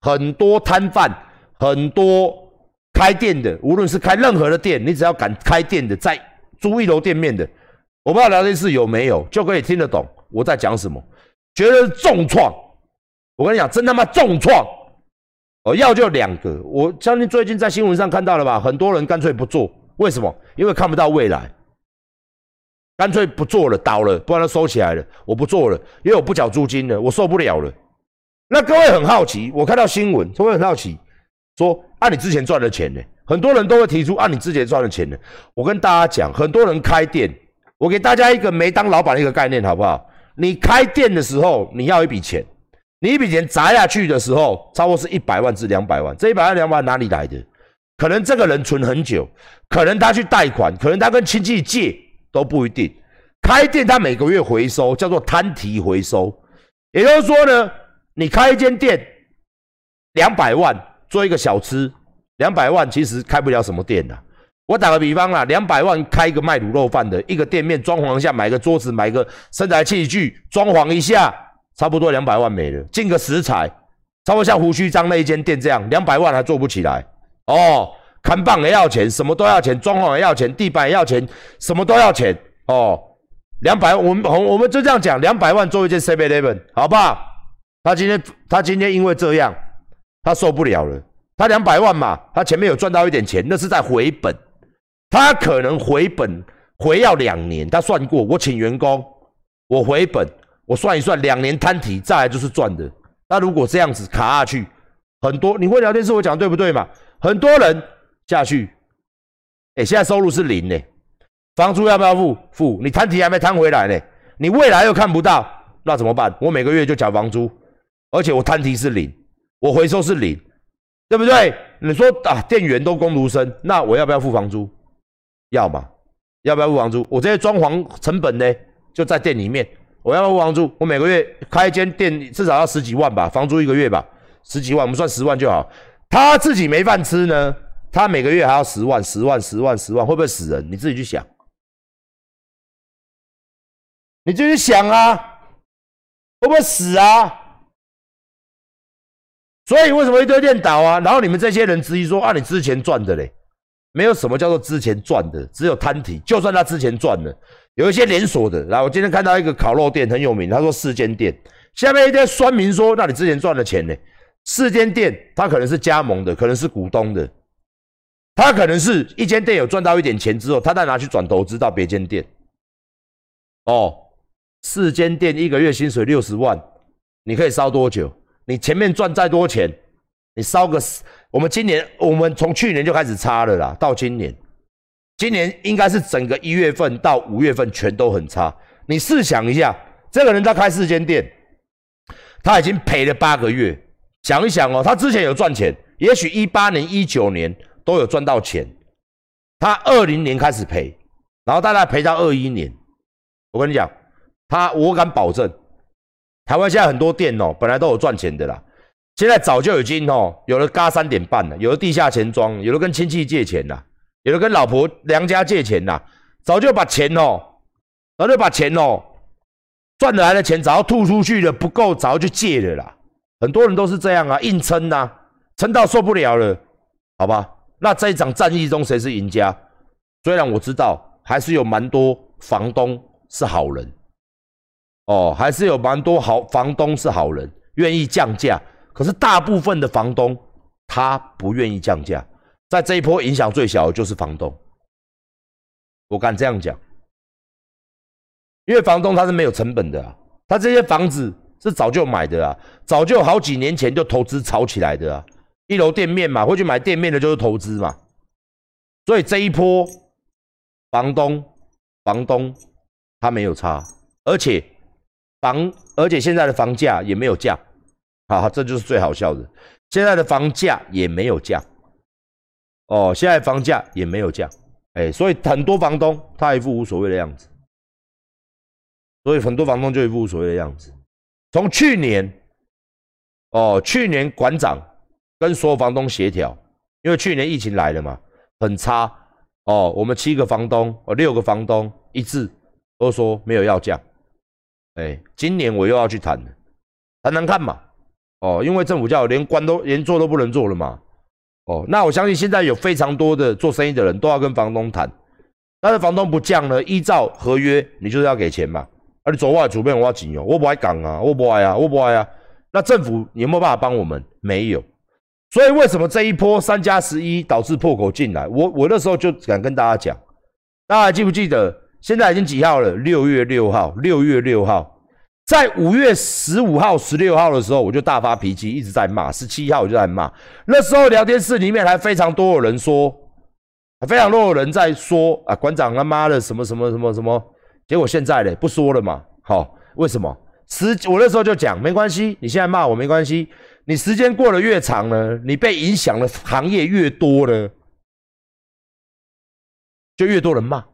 很多摊贩，很多开店的，无论是开任何的店，你只要敢开店的，在租一楼店面的，我不知道聊天室有没有，就可以听得懂我在讲什么。觉得重创，我跟你讲，真他妈重创。哦，要就两个，我相信最近在新闻上看到了吧？很多人干脆不做，为什么？因为看不到未来，干脆不做了，倒了，不然它收起来了，我不做了，因为我不缴租金了，我受不了了。那各位很好奇，我看到新闻，各位很好奇，说按你之前赚的钱呢？很多人都会提出按你之前赚的钱呢。我跟大家讲，很多人开店，我给大家一个没当老板的一个概念，好不好？你开店的时候，你要一笔钱。你一笔钱砸下去的时候，差不多是一百万至两百万。这一百万两百万哪里来的？可能这个人存很久，可能他去贷款，可能他跟亲戚借都不一定。开店他每个月回收叫做摊提回收，也就是说呢，你开一间店两百万做一个小吃，两百万其实开不了什么店的。我打个比方啦，两百万开一个卖卤肉饭的一个店面，装潢一下，买个桌子，买个生材器具，装潢一下。差不多两百万没了，进个食材，差不多像胡须章那一间店这样，两百万还做不起来哦。看棒也要钱，什么都要钱，装潢也要钱，地板也要钱，什么都要钱哦。两百，我们我们就这样讲，两百万做一件 Seven Eleven，好不好？他今天他今天因为这样，他受不了了。他两百万嘛，他前面有赚到一点钱，那是在回本，他可能回本回要两年，他算过，我请员工，我回本。我算一算，两年摊提，再来就是赚的。那如果这样子卡下去，很多你会聊天，是我讲的对不对嘛？很多人下去，哎，现在收入是零呢，房租要不要付？付。你摊提还没摊回来呢，你未来又看不到，那怎么办？我每个月就缴房租，而且我摊提是零，我回收是零，对不对？你说啊，店员都工读生，那我要不要付房租？要嘛？要不要付房租？我这些装潢成本呢，就在店里面。我要不要付房租，我每个月开一间店至少要十几万吧，房租一个月吧，十几万，我们算十万就好。他自己没饭吃呢，他每个月还要十万、十万、十万、十万，会不会死人？你自己去想，你自己想啊，会不会死啊？所以为什么一堆店倒啊？然后你们这些人质疑说啊，你之前赚的嘞，没有什么叫做之前赚的，只有摊体，就算他之前赚了。有一些连锁的，然后我今天看到一个烤肉店很有名，他说四间店，下面一些酸民说，那你之前赚的钱呢？四间店，他可能是加盟的，可能是股东的，他可能是一间店有赚到一点钱之后，他再拿去转投资到别间店。哦，四间店一个月薪水六十万，你可以烧多久？你前面赚再多钱，你烧个，我们今年我们从去年就开始差了啦，到今年。今年应该是整个一月份到五月份全都很差。你试想一下，这个人在开四间店，他已经赔了八个月。想一想哦，他之前有赚钱，也许一八年、一九年都有赚到钱。他二零年开始赔，然后大概赔到二一年。我跟你讲，他我敢保证，台湾现在很多店哦，本来都有赚钱的啦，现在早就已经哦，有了嘎三点半了，有了地下钱庄，有的跟亲戚借钱了。有的跟老婆娘家借钱啦，早就把钱哦，早就把钱哦，赚来的钱早要吐出去了，不够早就借了啦。很多人都是这样啊，硬撑呐，撑到受不了了，好吧？那这一场战役中谁是赢家？虽然我知道还是有蛮多房东是好人，哦，还是有蛮多好房东是好人，愿意降价。可是大部分的房东他不愿意降价。在这一波影响最小的就是房东，我敢这样讲，因为房东他是没有成本的啊，他这些房子是早就买的啊，早就好几年前就投资炒起来的啊，一楼店面嘛，会去买店面的就是投资嘛，所以这一波房东房东他没有差，而且房而且现在的房价也没有降，好，这就是最好笑的，现在的房价也没有降。哦，现在房价也没有降，哎，所以很多房东他一副无所谓的样子，所以很多房东就一副无所谓的样子。从去年，哦，去年馆长跟所有房东协调，因为去年疫情来了嘛，很差，哦，我们七个房东，哦，六个房东一致都说没有要降，哎，今年我又要去谈了，谈谈看嘛，哦，因为政府叫我连关都连做都不能做了嘛。哦，那我相信现在有非常多的做生意的人都要跟房东谈，但是房东不降呢，依照合约你就是要给钱嘛。啊，你走外主编我要紧哦，我不爱讲啊，我不爱啊，我不爱啊。那政府有没有办法帮我们？没有。所以为什么这一波三加十一导致破口进来？我我那时候就敢跟大家讲，大家记不记得？现在已经几号了？六月六号，六月六号。在五月十五号、十六号的时候，我就大发脾气，一直在骂。十七号我就在骂。那时候聊天室里面还非常多有人说，非常多有人在说啊，馆长他妈的什么什么什么什么。结果现在呢，不说了嘛。好，为什么？时我那时候就讲，没关系，你现在骂我没关系。你时间过得越长呢，你被影响的行业越多呢，就越多人骂。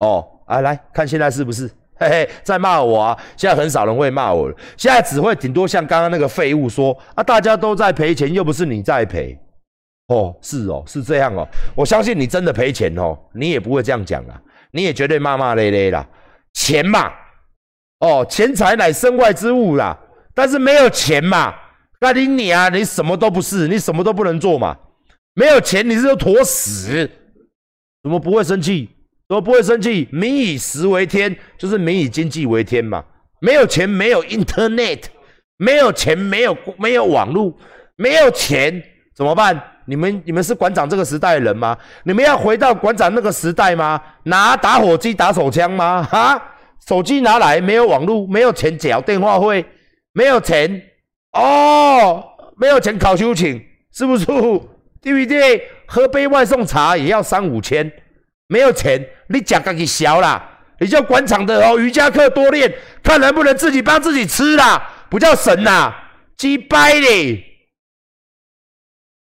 哦，啊，来看现在是不是？嘿嘿，在骂我啊！现在很少人会骂我了，现在只会顶多像刚刚那个废物说啊，大家都在赔钱，又不是你在赔。哦，是哦，是这样哦。我相信你真的赔钱哦，你也不会这样讲啦，你也绝对骂骂咧咧啦。钱嘛，哦，钱财乃身外之物啦。但是没有钱嘛，那你你啊，你什么都不是，你什么都不能做嘛。没有钱，你是坨屎，怎么不会生气？都不会生气，民以食为天，就是民以经济为天嘛。没有钱，没有 Internet，没有钱，没有没有网络，没有钱怎么办？你们你们是馆长这个时代的人吗？你们要回到馆长那个时代吗？拿打火机打手枪吗？哈，手机拿来，没有网络，没有钱缴电话费，没有钱哦，没有钱考修请，是不是？对不对？喝杯外送茶也要三五千。没有钱，你讲个给小啦，你叫馆长的哦，瑜伽课多练，看能不能自己帮自己吃啦，不叫神呐，鸡掰嘞！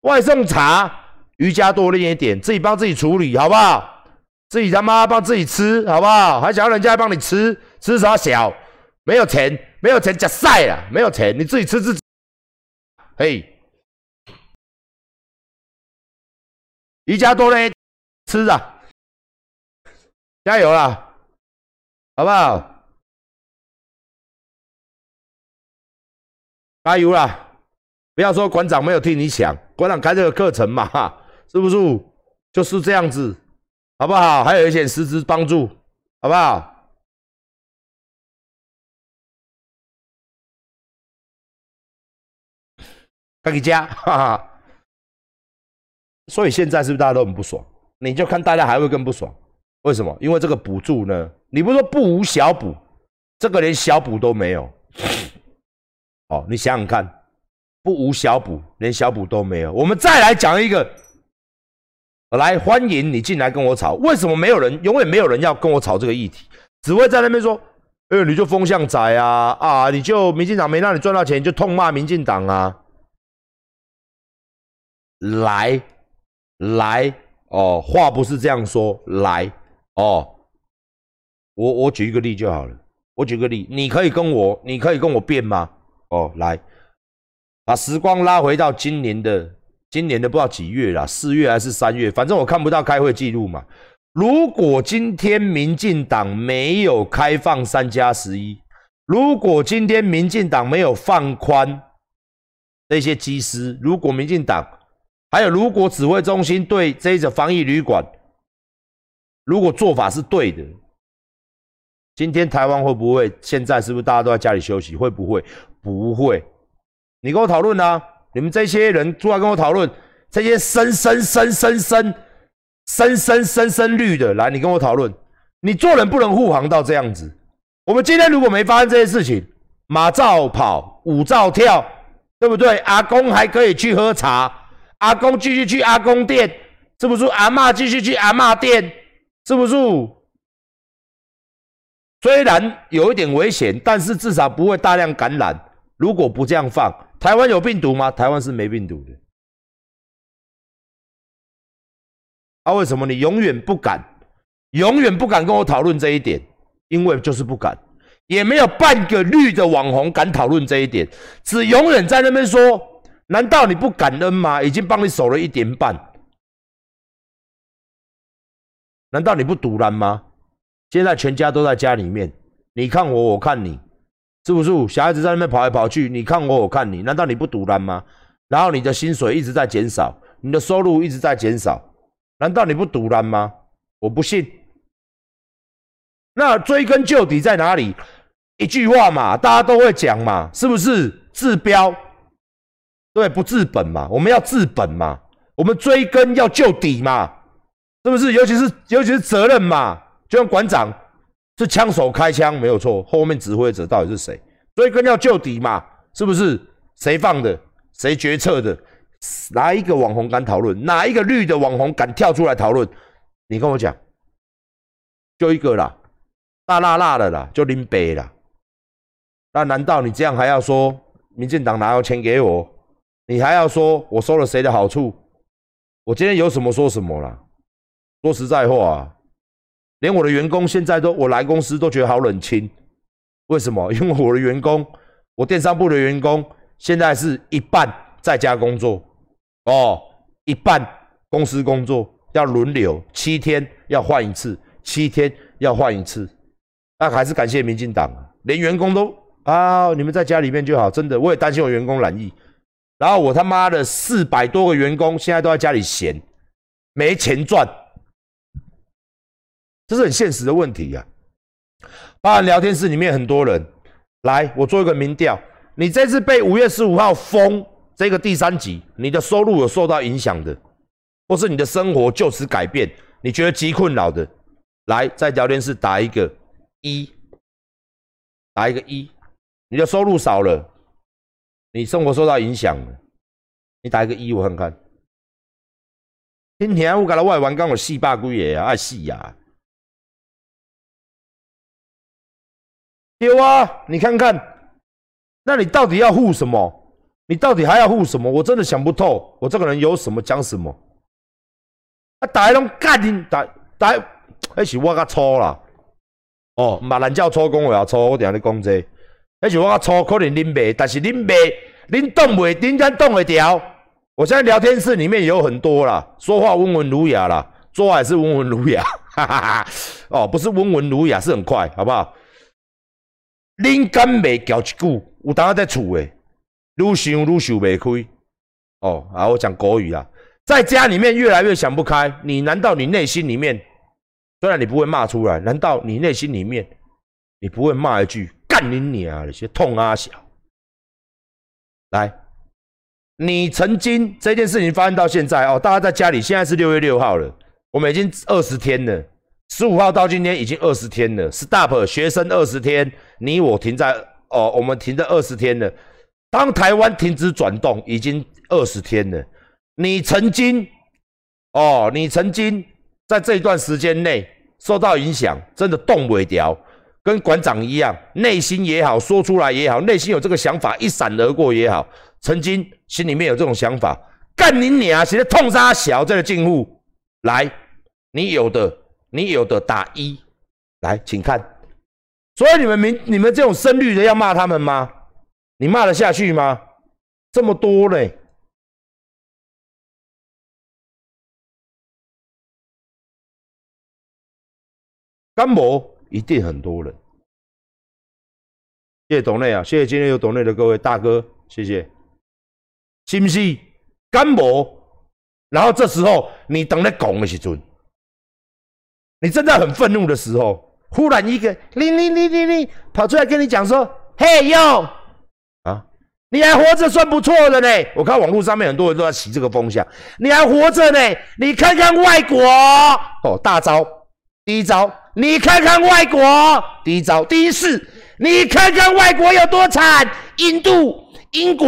外送茶，瑜伽多练一点，自己帮自己处理，好不好？自己他妈帮自己吃，好不好？还想要人家帮你吃，吃啥小？没有钱，没有钱，假晒了，没有钱，你自己吃自己。嘿，瑜伽多练，吃啊！加油啦，好不好？加油啦！不要说馆长没有替你想，馆长开这个课程嘛，是不是？就是这样子，好不好？还有一些师资帮助，好不好？赶紧加，哈哈。所以现在是不是大家都很不爽？你就看大家还会更不爽。为什么？因为这个补助呢？你不是说不无小补，这个连小补都没有。哦，你想想看，不无小补，连小补都没有。我们再来讲一个，来欢迎你进来跟我吵。为什么没有人？永远没有人要跟我吵这个议题，只会在那边说：“哎呦，你就风向仔啊啊！你就民进党没让你赚到钱，就痛骂民进党啊！”来来哦，话不是这样说，来。哦，我我举一个例就好了。我举个例，你可以跟我，你可以跟我辩吗？哦，来，把时光拉回到今年的，今年的不知道几月啦，四月还是三月，反正我看不到开会记录嘛。如果今天民进党没有开放三加十一，如果今天民进党没有放宽那些机师，如果民进党还有如果指挥中心对这一防疫旅馆。如果做法是对的，今天台湾会不会？现在是不是大家都在家里休息？会不会？不会。你跟我讨论啊！你们这些人出来跟我讨论，这些生生生生生生生生生绿的，来，你跟我讨论。你做人不能护航到这样子。我们今天如果没发生这些事情，马照跑，舞照跳，对不对？阿公还可以去喝茶，阿公继续去阿公店，是不是？阿妈继续去阿妈店。是不是？虽然有一点危险，但是至少不会大量感染。如果不这样放，台湾有病毒吗？台湾是没病毒的。啊，为什么你永远不敢，永远不敢跟我讨论这一点？因为就是不敢，也没有半个绿的网红敢讨论这一点，只永远在那边说：难道你不感恩吗？已经帮你守了一点半。难道你不堵拦吗？现在全家都在家里面，你看我，我看你，是不是？小孩子在那边跑来跑去，你看我，我看你，难道你不堵拦吗？然后你的薪水一直在减少，你的收入一直在减少，难道你不堵拦吗？我不信。那追根究底在哪里？一句话嘛，大家都会讲嘛，是不是？治标，对，不治本嘛。我们要治本嘛，我们追根要究底嘛，是不是？尤其是尤其是责任嘛，就像馆长是枪手开枪没有错，后面指挥者到底是谁？追根要究底嘛，是不是？谁放的？谁决策的？哪一个网红敢讨论？哪一个绿的网红敢跳出来讨论？你跟我讲，就一个啦。大辣辣的啦，就拎杯啦。那难道你这样还要说民进党拿有钱给我？你还要说我收了谁的好处？我今天有什么说什么啦。说实在话，啊连我的员工现在都我来公司都觉得好冷清。为什么？因为我的员工，我电商部的员工现在是一半在家工作哦，一半公司工作，要轮流，七天要换一次，七天要换一次。那还是感谢民进党，连员工都啊，你们在家里面就好，真的，我也担心我员工染疫。然后我他妈的四百多个员工现在都在家里闲，没钱赚，这是很现实的问题呀。包含聊天室里面很多人，来，我做一个民调，你这次被五月十五号封这个第三集，你的收入有受到影响的，或是你的生活就此改变，你觉得极困扰的，来在聊天室打一个。一打一个一，你的收入少了，你生活受到影响了，你打一个一，我看看。今天我搞了外玩，刚我四百几个啊，爱死呀！有啊，你看看，那你到底要护什么？你到底还要护什么？我真的想不透，我这个人有什么讲什么。啊，打一种干你打打，还是我较粗啦。哦，唔系人叫粗工，我要粗，我定你讲这，而且我较粗，可能恁袂，但是恁袂，恁动袂，恁敢动会掉？我现在聊天室里面有很多啦，说话温文儒雅啦，说话也是温文儒雅，哈哈哈。哦，不是温文儒雅，是很快，好不好？恁敢袂交一句？有当在厝诶，愈想愈想袂开。哦，啊，我讲国语啊，在家里面越来越想不开，你难道你内心里面？虽然你不会骂出来，难道你内心里面你不会骂一句“干你娘”那些痛啊小？来，你曾经这件事情发生到现在哦，大家在家里，现在是六月六号了，我们已经二十天了，十五号到今天已经二十天了。Stop，学生二十天，你我停在哦，我们停在二十天了。当台湾停止转动，已经二十天了。你曾经哦，你曾经。在这一段时间内受到影响，真的动不了，跟馆长一样，内心也好，说出来也好，内心有这个想法一闪而过也好，曾经心里面有这种想法，干你娘！谁在痛杀小这个进户来，你有的，你有的打一来，请看。所以你们明，你们这种深绿的要骂他们吗？你骂得下去吗？这么多嘞！干某一定很多人，谢谢董内啊，谢谢今天有董内的各位大哥，谢谢，是不是？干某，然后这时候你等在拱的时阵，你正在很愤怒的时候，忽然一个你你你你你跑出来跟你讲说，嘿哟啊，你还活着算不错的呢。我看网络上面很多人都在起这个风向，你还活着呢，你看看外国哦，大招，第一招。你看看外国，第一招，第一事，你看看外国有多惨，印度、英国、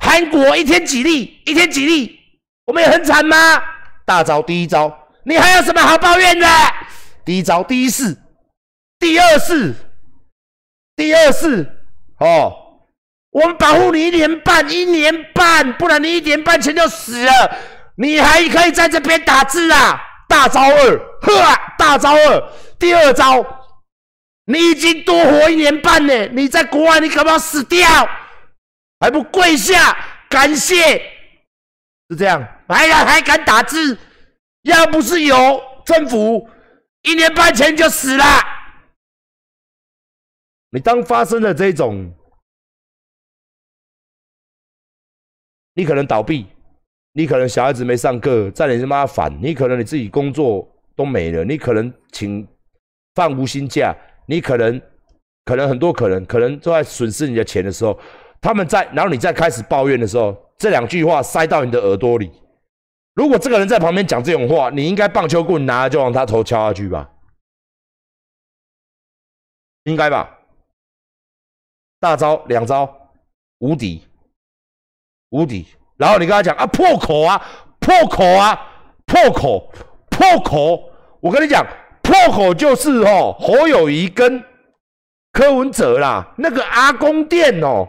韩国一天几例，一天几例，我们也很惨吗？大招，第一招，你还有什么好抱怨的？第一招，第一式，第二式，第二式，哦，我们保护你一年半，一年半，不然你一年半前就死了，你还可以在这边打字啊？大招二，呵，大招二。第二招，你已经多活一年半呢，你在国外，你可不要死掉，还不跪下感谢？是这样，还敢还敢打字？要不是有政府，一年半前就死了。你当发生了这种，你可能倒闭，你可能小孩子没上课，在你他妈烦，你可能你自己工作都没了，你可能请放无薪假，你可能可能很多可能可能都在损失你的钱的时候，他们在，然后你再开始抱怨的时候，这两句话塞到你的耳朵里。如果这个人在旁边讲这种话，你应该棒球棍拿就往他头敲下去吧，应该吧？大招两招无敌，无敌。然后你跟他讲啊，破口啊，破口啊，破口，破口。我跟你讲，破口就是哦，侯友谊跟柯文哲啦，那个阿公店哦，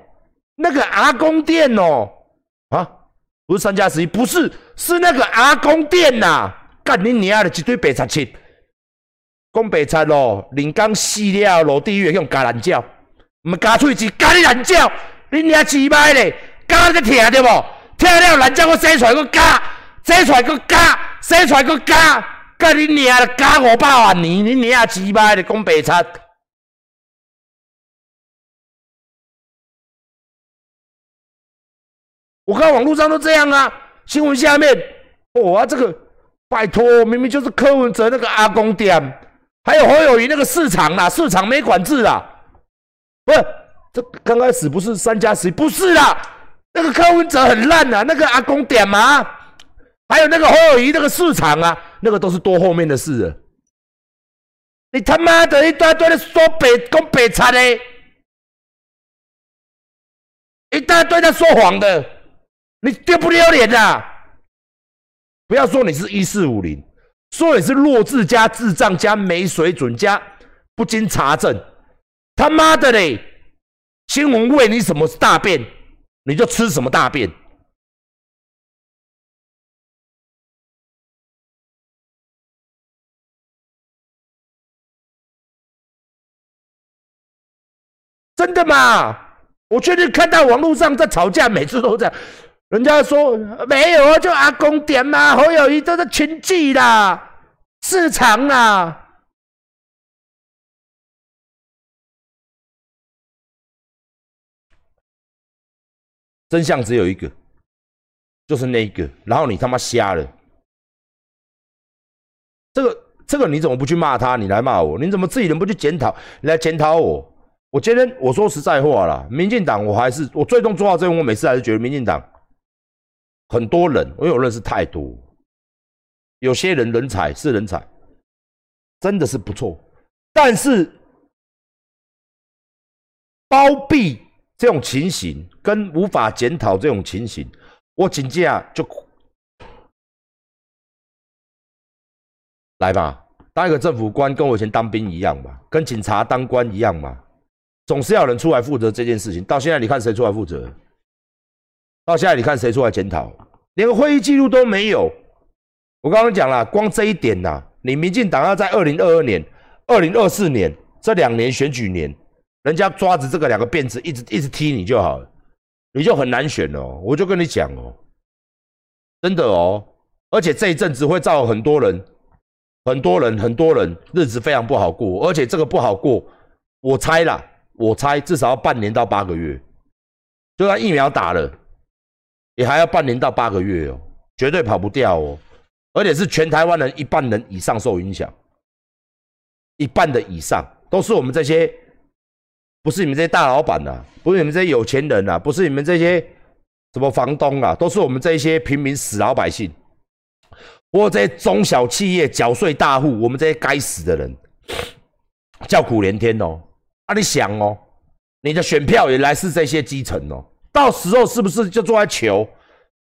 那个阿公店哦，不是三加十一，不是，是那个阿公店呐。干你娘的一堆白贼七，讲白贼咯，人刚死了落地狱用加兰叫。唔加喙齿，加你懒叫，你娘鸡掰咧，加你个听着无？听了懒叫我生出来个加，生出来个加，生出来个加，干你娘的加五百万年，你娘鸡掰咧，讲白贼。我看网络上都这样啊，新闻下面，哇，这个拜托，明明就是柯文哲那个阿公店，还有侯友谊那个市场啦，市场没管制啦。不是，这刚开始不是三加十，不是啦。那个柯文哲很烂呐，那个阿公点嘛，还有那个侯友谊那个市场啊，那个都是多后面的事了。你他妈的一大堆的说北讲北差的，一大堆在说谎的，你丢不丢脸呐？不要说你是一四五零，说你是弱智加智障加没水准加不经查证。他妈的嘞！新闻喂你什么大便，你就吃什么大便。真的吗？我确实看到网络上在吵架，每次都这样。人家说没有啊，就阿公点嘛，侯友谊都是群聚啦，市场啦。真相只有一个，就是那一个。然后你他妈瞎了，这个这个你怎么不去骂他？你来骂我？你怎么自己人不去检讨？你来检讨我？我今天我说实在话啦，民进党我还是我最终做到这，我每次还是觉得民进党很多人，因为我认识太多，有些人人才是人才，真的是不错，但是包庇。这种情形跟无法检讨这种情形，我请假就来吧。当一个政府官跟我以前当兵一样嘛，跟警察当官一样嘛，总是要人出来负责这件事情。到现在你看谁出来负责？到现在你看谁出来检讨？连个会议记录都没有。我刚刚讲了，光这一点呐，你民进党要在二零二二年、二零二四年这两年选举年。人家抓着这个两个辫子一直一直踢你就好了，你就很难选哦。我就跟你讲哦，真的哦，而且这一阵子会造很多人、很多人、很多人日子非常不好过，而且这个不好过，我猜啦，我猜至少要半年到八个月，就算疫苗打了，也还要半年到八个月哦，绝对跑不掉哦，而且是全台湾人一半人以上受影响，一半的以上都是我们这些。不是你们这些大老板呐，不是你们这些有钱人呐，不是你们这些什么房东啊，都是我们这些平民死老百姓，或这些中小企业缴税大户，我们这些该死的人，叫苦连天哦。啊，你想哦，你的选票也来自这些基层哦，到时候是不是就坐在求？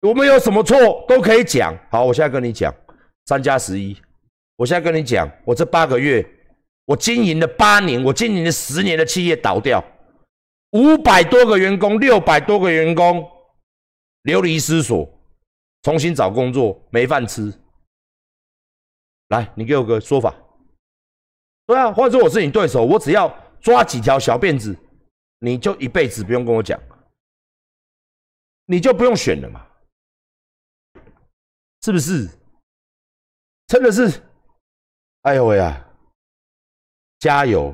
我们有什么错都可以讲。好，我现在跟你讲，三加十一，我现在跟你讲，我这八个月。我经营了八年，我经营了十年的企业倒掉，五百多个员工，六百多个员工流离失所，重新找工作没饭吃。来，你给我个说法。对啊，或者说我是你对手，我只要抓几条小辫子，你就一辈子不用跟我讲，你就不用选了嘛？是不是？真的是，哎呦喂啊！加油，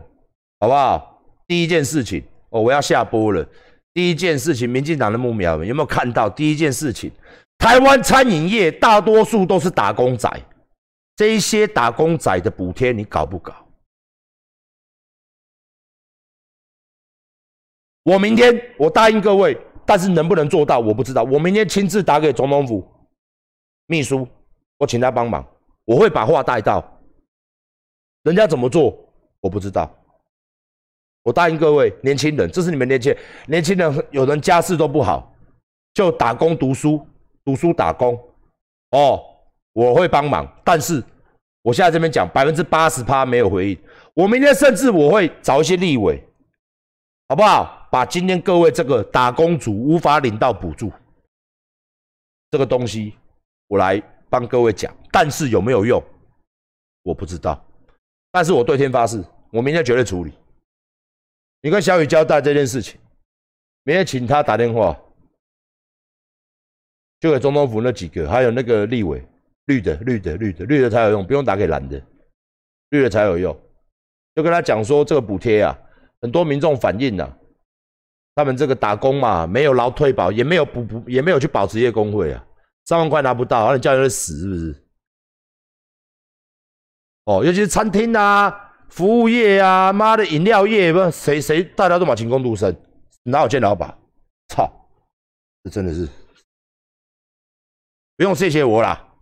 好不好？第一件事情哦，我要下播了。第一件事情，民进党的木苗们有没有看到？第一件事情，台湾餐饮业大多数都是打工仔，这一些打工仔的补贴你搞不搞？我明天我答应各位，但是能不能做到我不知道。我明天亲自打给总统府秘书，我请他帮忙，我会把话带到。人家怎么做我不知道。我答应各位年轻人，这是你们年轻年轻人，有人家世都不好，就打工读书，读书打工。哦，我会帮忙，但是我现在这边讲百分之八十趴没有回应。我明天甚至我会找一些立委，好不好？把今天各位这个打工族无法领到补助这个东西，我来帮各位讲，但是有没有用，我不知道。但是我对天发誓，我明天绝对处理。你跟小雨交代这件事情，明天请他打电话，就给总统府那几个，还有那个立委，绿的、绿的、绿的、绿的才有用，不用打给蓝的，绿的才有用。就跟他讲说，这个补贴啊，很多民众反映呐。他们这个打工嘛，没有劳退保，也没有补补，也没有去保职业工会啊，三万块拿不到，那你叫人死是不是？哦，尤其是餐厅啊、服务业啊、妈的饮料业，不谁谁大家都把勤工读生，哪有见老板？操，这真的是不用谢谢我啦，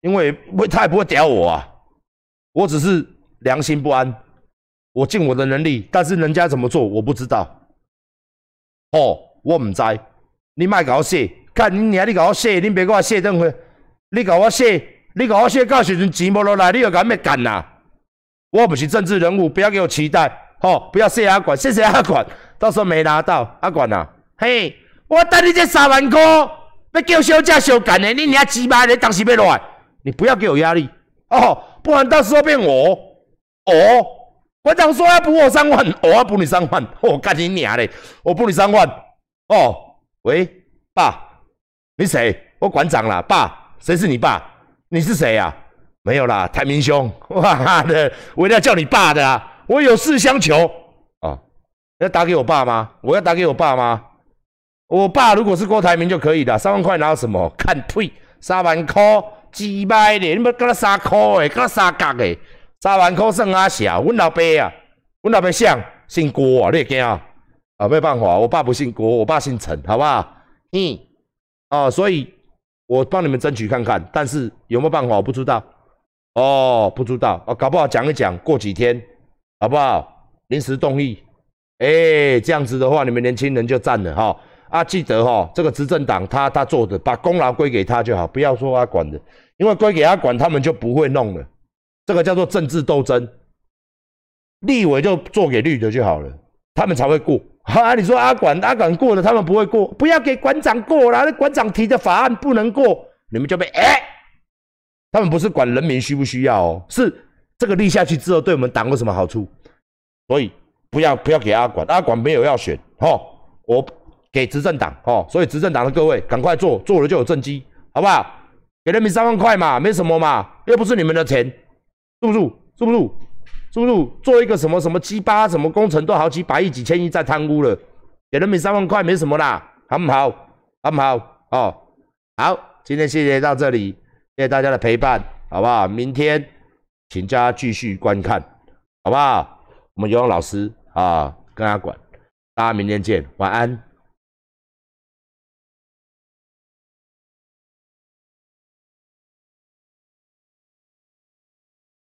因为不他也不会屌我啊，我只是良心不安。我尽我的能力，但是人家怎么做我不知道。哦，我唔知，你卖搞我写，看你娘，你搞我写，你别给我写等会，你搞我写，你搞我写，到时阵钱无落来，你又干咩干呐？我不是政治人物，不要给我期待。哦，不要谢阿管，谢谢阿管，到时候没拿到，阿管呐，嘿，我等你这三万块，要叫小姐小干的，你娘鸡巴你当时要来，你不要给我压力哦，不然到时候变我，哦。馆长说要补我三万，我要补你三万，我干你娘嘞！我补你三万。哦，喂，爸，你谁？我馆长啦，爸，谁是你爸？你是谁呀？没有啦，台明兄，哇的，我一定要叫你爸的啊！我有事相求啊！要打给我爸吗？我要打给我爸吗？我爸如果是郭台铭就可以了，三万块拿什么？看退，三万块几百的，你们跟他三块的，跟他三角的。三万块算阿小，阮老爸啊，阮老爸姓姓郭啊，你会惊啊？啊，没办法，我爸不姓郭，我爸姓陈，好不好？嗯，哦，所以我帮你们争取看看，但是有没有办法，我不知道。哦，不知道，哦，搞不好讲一讲，过几天，好不好？临时动议，哎，这样子的话，你们年轻人就占了哈。啊，记得哈，这个执政党他他做的，把功劳归给他就好，不要说他管的，因为归给他管，他们就不会弄了。这个叫做政治斗争，立委就做给绿的就好了，他们才会过。哈，你说阿管阿管过了，他们不会过，不要给馆长过了，那馆长提的法案不能过，你们就被哎，他们不是管人民需不需要哦，是这个立下去之后对我们党有什么好处，所以不要不要给阿管，阿管没有要选哦，我给执政党哦，所以执政党的各位赶快做，做了就有政绩，好不好？给人民三万块嘛，没什么嘛，又不是你们的钱。住不住？住不住？住不住？做一个什么什么鸡巴什么工程都好几百亿几千亿在贪污了，给人民三万块没什么啦，好不好？好不好？哦，好，今天谢谢到这里，谢谢大家的陪伴，好不好？明天请大家继续观看，好不好？我们游泳老师啊，跟他管，大家明天见，晚安。